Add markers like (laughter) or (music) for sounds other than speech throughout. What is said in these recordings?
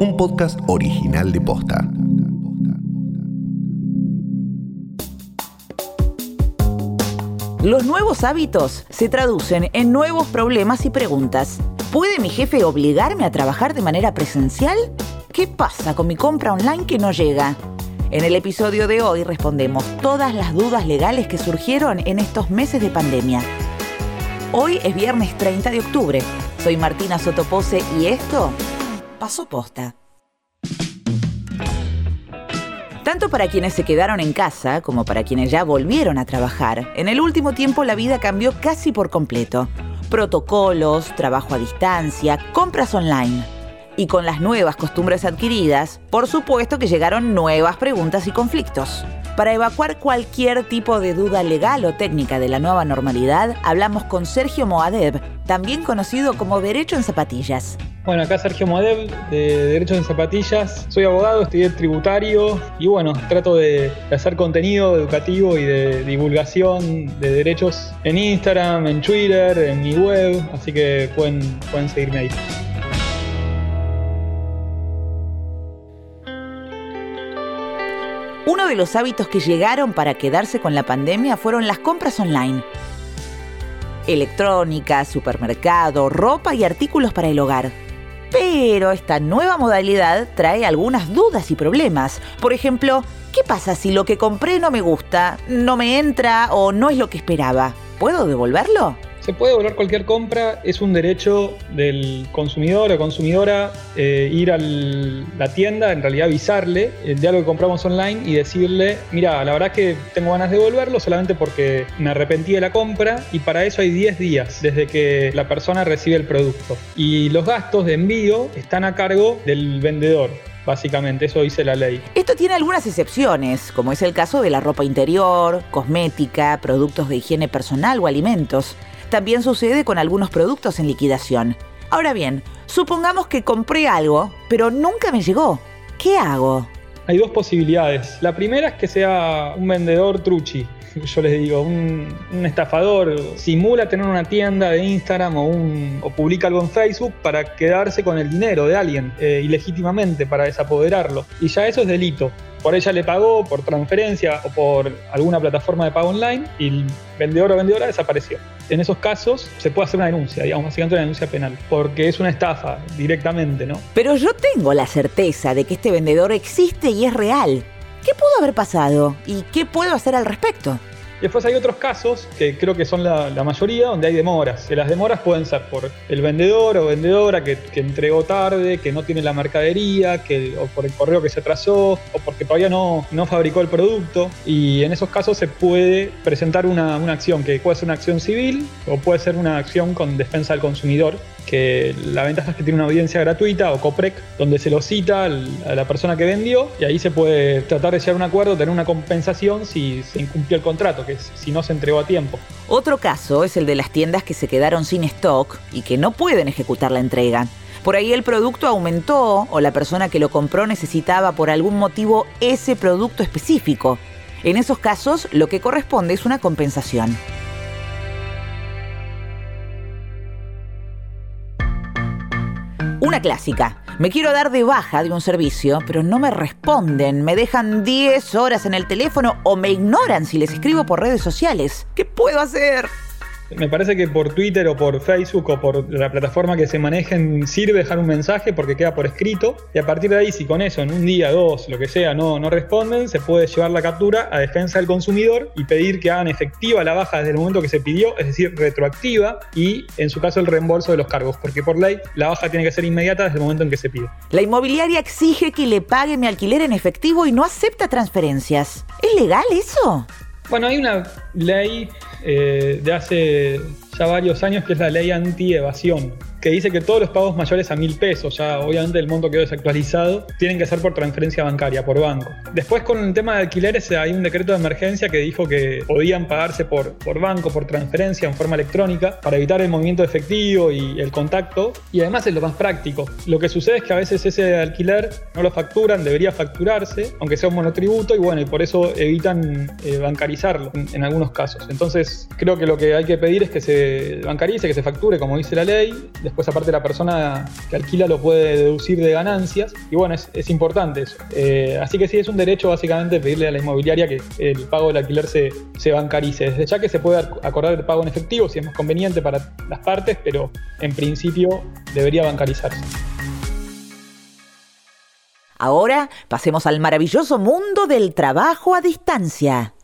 un podcast original de Posta. Los nuevos hábitos se traducen en nuevos problemas y preguntas. ¿Puede mi jefe obligarme a trabajar de manera presencial? ¿Qué pasa con mi compra online que no llega? En el episodio de hoy respondemos todas las dudas legales que surgieron en estos meses de pandemia. Hoy es viernes 30 de octubre. Soy Martina Sotopose y esto pasó posta. Tanto para quienes se quedaron en casa como para quienes ya volvieron a trabajar, en el último tiempo la vida cambió casi por completo. Protocolos, trabajo a distancia, compras online. Y con las nuevas costumbres adquiridas, por supuesto que llegaron nuevas preguntas y conflictos. Para evacuar cualquier tipo de duda legal o técnica de la nueva normalidad, hablamos con Sergio Moadev, también conocido como Derecho en Zapatillas. Bueno, acá Sergio Moadev, de Derecho en Zapatillas. Soy abogado, estudié tributario y bueno, trato de, hacer contenido educativo y de divulgación de derechos en Instagram, en Twitter, en mi web, así que pueden, pueden seguirme ahí. Uno de los hábitos que llegaron para quedarse con la pandemia fueron las compras online. Electrónica, supermercado, ropa y artículos para el hogar. Pero esta nueva modalidad trae algunas dudas y problemas. Por ejemplo, ¿qué pasa si lo que compré no me gusta, no me entra o no es lo que esperaba? ¿Puedo devolverlo? Se puede devolver cualquier compra, es un derecho del consumidor o consumidora eh, ir a la tienda, en realidad avisarle eh, de algo que compramos online y decirle, mira, la verdad que tengo ganas de devolverlo solamente porque me arrepentí de la compra y para eso hay 10 días desde que la persona recibe el producto. Y los gastos de envío están a cargo del vendedor. Básicamente, eso dice la ley. Esto tiene algunas excepciones, como es el caso de la ropa interior, cosmética, productos de higiene personal o alimentos. También sucede con algunos productos en liquidación. Ahora bien, supongamos que compré algo, pero nunca me llegó. ¿Qué hago? Hay dos posibilidades. La primera es que sea un vendedor truchi, (laughs) yo les digo, un, estafador simula tener una tienda de Instagram o, un, o, publica algo en Facebook para quedarse con el dinero de alguien eh, ilegítimamente, para desapoderarlo. Y ya eso es delito. Por ella le pagó por transferencia o por alguna plataforma de pago online y el vendedor o vendedora desapareció. En esos casos se puede hacer una denuncia, digamos, básicamente una denuncia penal, porque es una estafa directamente, ¿no? Pero yo tengo la certeza de que este vendedor existe y es real. ¿Qué pudo haber pasado? ¿Y qué puedo hacer al respecto? Después hay otros casos, que creo que son la, mayoría, donde hay demoras. Que las demoras pueden ser por el vendedor o vendedora que, entregó tarde, que no tiene la mercadería, que, o por el correo que se atrasó, o porque todavía no, no fabricó el producto. Y en esos casos se puede presentar una, una acción, que puede ser una acción civil o puede ser una acción con defensa del consumidor que la ventaja es que tiene una audiencia gratuita o COPREC, donde se lo cita a la persona que vendió y ahí se puede tratar de llegar a un acuerdo, tener una compensación si se incumplió el contrato, que es si no se entregó a tiempo. Otro caso es el de las tiendas que se quedaron sin stock y que no pueden ejecutar la entrega. Por ahí el producto aumentó o la persona que lo compró necesitaba por algún motivo ese producto específico. En esos casos lo que corresponde es una compensación. Una clásica. Me quiero dar de baja de un servicio, pero no me responden, me dejan 10 horas en el teléfono o me ignoran si les escribo por redes sociales. ¿Qué puedo hacer? Me parece que por Twitter o por Facebook o por la plataforma que se manejen sirve dejar un mensaje porque queda por escrito y a partir de ahí si con eso en un día, dos, lo que sea, no, no responden, se puede llevar la captura a defensa del consumidor y pedir que hagan efectiva la baja desde el momento que se pidió, es decir, retroactiva y en su caso el reembolso de los cargos, porque por ley la baja tiene que ser inmediata desde el momento en que se pide. La inmobiliaria exige que le pague mi alquiler en efectivo y no acepta transferencias. ¿Es legal eso? Bueno, hay una ley eh, de hace ya varios años que es la ley anti-evasión que dice que todos los pagos mayores a mil pesos, ya obviamente el monto quedó desactualizado, tienen que ser por transferencia bancaria, por banco. Después con el tema de alquileres hay un decreto de emergencia que dijo que podían pagarse por, por banco, por transferencia en forma electrónica, para evitar el movimiento efectivo y el contacto, y además es lo más práctico. Lo que sucede es que a veces ese alquiler no lo facturan, debería facturarse, aunque sea un monotributo, y bueno, y por eso evitan eh, bancarizarlo en, en algunos casos. Entonces creo que lo que hay que pedir es que se bancarice, que se facture como dice la ley, después aparte la persona que alquila lo puede deducir de ganancias y bueno, es, importante eso. Eh, así que sí, es un derecho básicamente pedirle a la inmobiliaria que el pago del alquiler se, se bancarice. Desde ya que se puede acordar el pago en efectivo si es más conveniente para las partes, pero en principio debería bancarizarse. Ahora pasemos al maravilloso mundo del trabajo a distancia.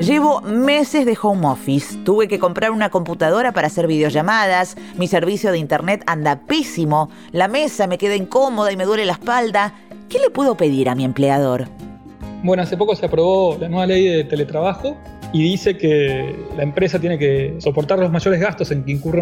Llevo meses de home office. Tuve que comprar una computadora para hacer videollamadas. Mi servicio de internet anda pésimo. La mesa me queda incómoda y me duele la espalda. ¿Qué le puedo pedir a mi empleador? Bueno, hace poco se aprobó la nueva ley de teletrabajo y dice que la empresa tiene que soportar los mayores gastos en que incurra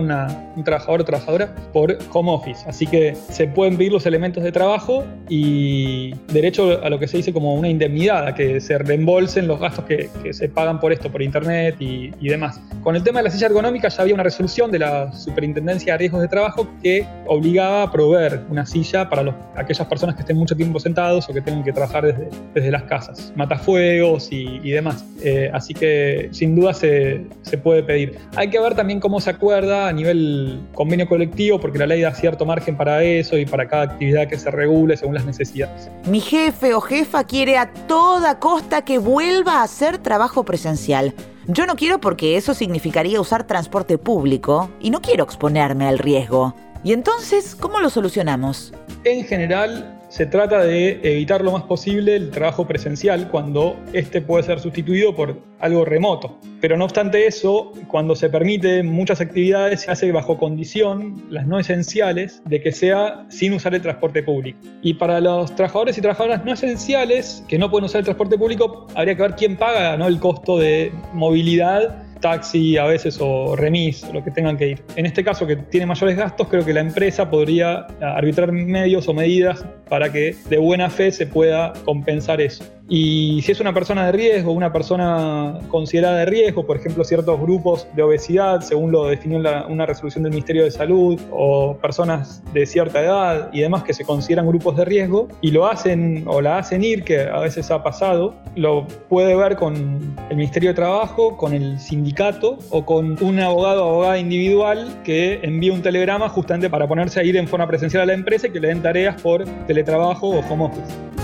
un trabajador o trabajadora por home office. Así que se pueden pedir los elementos de trabajo y derecho a lo que se dice como una indemnidad, a que se reembolsen los gastos que, se pagan por esto, por internet y, demás. Con el tema de la silla ergonómica ya había una resolución de la Superintendencia de Riesgos de Trabajo que obligaba a proveer una silla para aquellas personas que estén mucho tiempo sentados o que tengan que trabajar desde, desde las casas, matafuegos y, y demás. Eh, así que sin duda se, puede pedir. Hay que ver también cómo se acuerda a nivel convenio colectivo, porque la ley da cierto margen para eso y para cada actividad que se regule según las necesidades. Mi jefe o jefa quiere a toda costa que vuelva a hacer trabajo presencial. Yo no quiero porque eso significaría usar transporte público y no quiero exponerme al riesgo. ¿Y entonces cómo lo solucionamos? En general, se trata de evitar lo más posible el trabajo presencial cuando este puede ser sustituido por algo remoto. Pero no obstante eso, cuando se permite muchas actividades, se hace bajo condición, las no esenciales, de que sea sin usar el transporte público. Y para los trabajadores y trabajadoras no esenciales, que no pueden usar el transporte público, habría que ver quién paga ¿no? el costo de movilidad taxi a veces o remis, lo que tengan que ir. En este caso que tiene mayores gastos, creo que la empresa podría arbitrar medios o medidas para que de buena fe se pueda compensar eso. Y si es una persona de riesgo, una persona considerada de riesgo, por ejemplo, ciertos grupos de obesidad, según lo definió una resolución del Ministerio de Salud, o personas de cierta edad y demás que se consideran grupos de riesgo y lo hacen o la hacen ir, que a veces ha pasado, lo puede ver con el Ministerio de Trabajo, con el sindicato o con un abogado o abogada individual que envíe un telegrama justamente para ponerse a ir en forma presencial a la empresa y que le den tareas por teletrabajo o home office.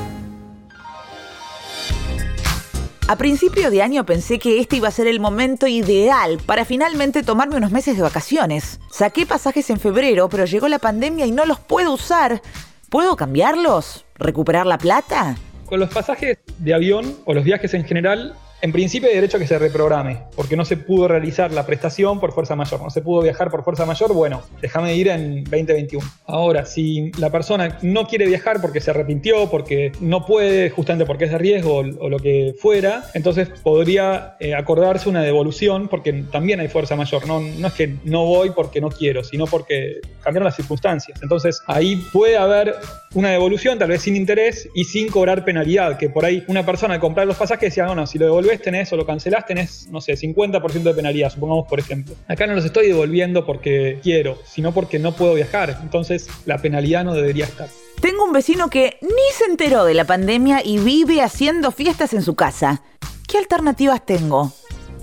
A principio de año pensé que este iba a ser el momento ideal para finalmente tomarme unos meses de vacaciones. Saqué pasajes en febrero, pero llegó la pandemia y no los puedo usar. ¿Puedo cambiarlos? ¿Recuperar la plata? Con los pasajes de avión o los viajes en general, en principio hay derecho a que se reprograme, porque no se pudo realizar la prestación por fuerza mayor, no se pudo viajar por fuerza mayor, bueno, déjame ir en 2021. Ahora, si la persona no quiere viajar porque se arrepintió, porque no puede, justamente porque es de riesgo o, lo que fuera, entonces podría eh, acordarse una devolución, porque también hay fuerza mayor, no, no es que no voy porque no quiero, sino porque cambiaron las circunstancias. Entonces ahí puede haber una devolución, tal vez sin interés y sin cobrar penalidad, que por ahí una persona al comprar los pasajes decía, bueno, si lo devolvés tenés o lo cancelás tenés, no sé, 50% de penalidad, supongamos por ejemplo. Acá no los estoy devolviendo porque quiero, sino porque no puedo viajar, entonces la penalidad no debería estar. Tengo un vecino que ni se enteró de la pandemia y vive haciendo fiestas en su casa. ¿Qué alternativas tengo?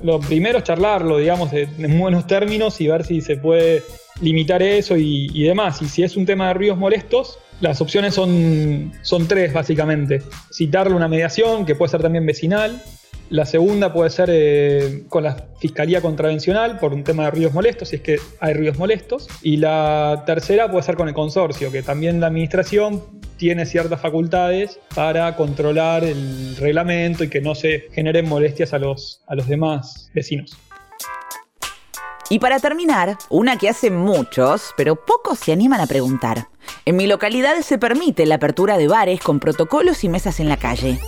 Lo primero es charlarlo, digamos, en buenos términos y ver si se puede limitar eso y, demás. Y si es un tema de ruidos molestos, las opciones son, son tres, básicamente. Citarle una mediación, que puede ser también vecinal. La segunda puede ser eh, con la Fiscalía Contravencional por un tema de ruidos molestos, si es que hay ruidos molestos. Y la tercera puede ser con el consorcio, que también la administración tiene ciertas facultades para controlar el reglamento y que no se generen molestias a los, a los demás vecinos. Y para terminar, una que hace muchos, pero pocos se animan a preguntar. En mi localidad se permite la apertura de bares con protocolos y mesas en la calle.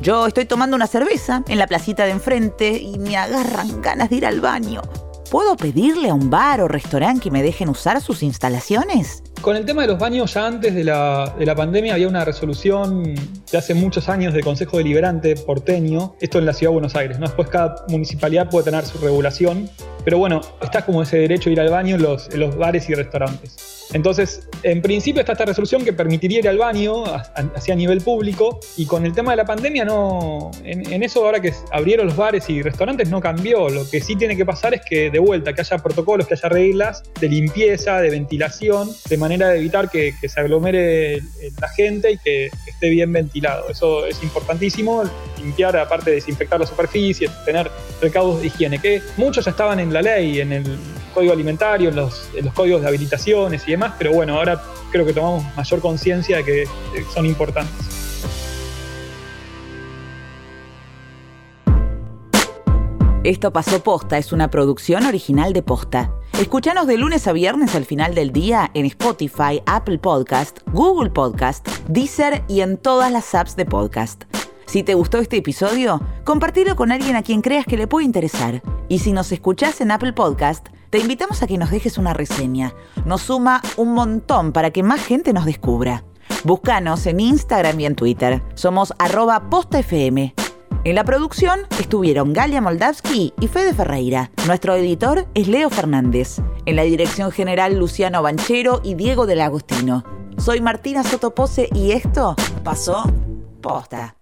Yo estoy tomando una cerveza en la placita de enfrente y me agarran ganas de ir al baño. ¿Puedo pedirle a un bar o restaurante que me dejen usar sus instalaciones? Con el tema de los baños, ya antes de la, de la, pandemia había una resolución de hace muchos años del Consejo Deliberante porteño, esto en la Ciudad de Buenos Aires. ¿no? Después cada municipalidad puede tener su regulación, pero bueno, está como ese derecho a ir al baño en los bares y restaurantes. Entonces, en principio está esta resolución que permitiría ir al baño hacia nivel público y con el tema de la pandemia no, en, eso ahora que abrieron los bares y restaurantes no cambió. Lo que sí tiene que pasar es que de vuelta, que haya protocolos, que haya reglas de limpieza, de ventilación, de manera de evitar que, se aglomere la gente y que, esté bien ventilado. Eso es importantísimo, limpiar aparte de desinfectar la superficie, tener recaudos de higiene, que muchos ya estaban en la ley, en el código alimentario, en los, en los códigos de habilitaciones y demás, pero bueno, ahora creo que tomamos mayor conciencia de que son importantes. Esto pasó posta, es una producción original de posta. Escúchanos de lunes a viernes al final del día en Spotify, Apple Podcast, Google Podcast, Deezer y en todas las apps de podcast. Si te gustó este episodio, compartilo con alguien a quien creas que le puede interesar. Y si nos escuchás en Apple Podcast, te invitamos a que nos dejes una reseña. Nos suma un montón para que más gente nos descubra. Búscanos en Instagram y en Twitter. Somos arroba postafm. En la producción estuvieron Galia Moldavsky y Fede Ferreira. Nuestro editor es Leo Fernández. En la dirección general Luciano Banchero y Diego del Agostino. Soy Martina Sotopose y esto pasó posta.